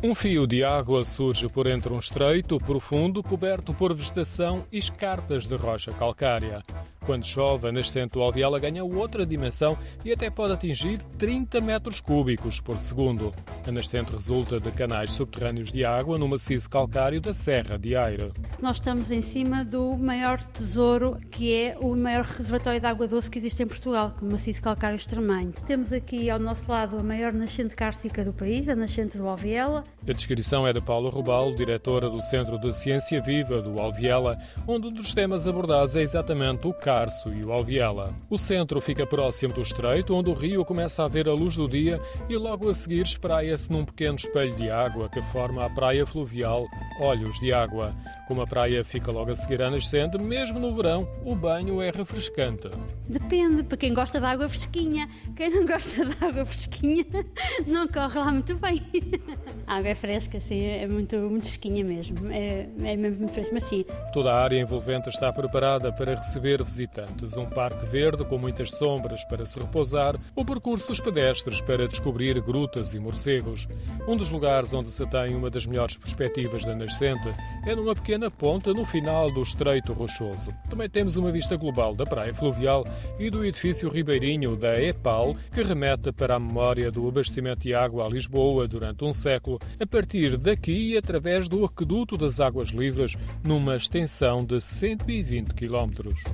Um fio de água surge por entre um estreito profundo coberto por vegetação e escarpas de rocha calcária. Quando chove, a nascente do Alviela ganha outra dimensão e até pode atingir 30 metros cúbicos por segundo. A nascente resulta de canais subterrâneos de água no maciço calcário da Serra de Aire. Nós estamos em cima do maior tesouro, que é o maior reservatório de água doce que existe em Portugal, o maciço calcário extremanho. Temos aqui ao nosso lado a maior nascente cárcica do país, a nascente do Alviela. A descrição é de Paula Rubal, diretora do Centro de Ciência Viva do Alviela, onde um dos temas abordados é exatamente o E o Alviela. O centro fica próximo do estreito, onde o rio começa a ver a luz do dia e logo a seguir espraia-se num pequeno espelho de água que forma a praia fluvial Olhos de Água. Como a praia fica logo a seguir à nascente, mesmo no verão, o banho é refrescante. Depende, para quem gosta de água fresquinha. Quem não gosta de água fresquinha não corre lá muito bem. A água é fresca, sim, é muito, muito fresquinha mesmo. É, é mesmo muito fresca, mas sim. Toda a área envolvente está preparada para receber visitantes. Um parque verde com muitas sombras para se repousar ou percursos pedestres para descobrir grutas e morcegos. Um dos lugares onde se tem uma das melhores perspectivas da nascente é numa pequena ponta no final do Estreito Rochoso. Também temos uma vista global da praia fluvial e do edifício ribeirinho da EPAL, que remete para a memória do abastecimento de água a Lisboa durante um século, a partir daqui e através do aqueduto das Águas Livres, numa extensão de 120 quilómetros.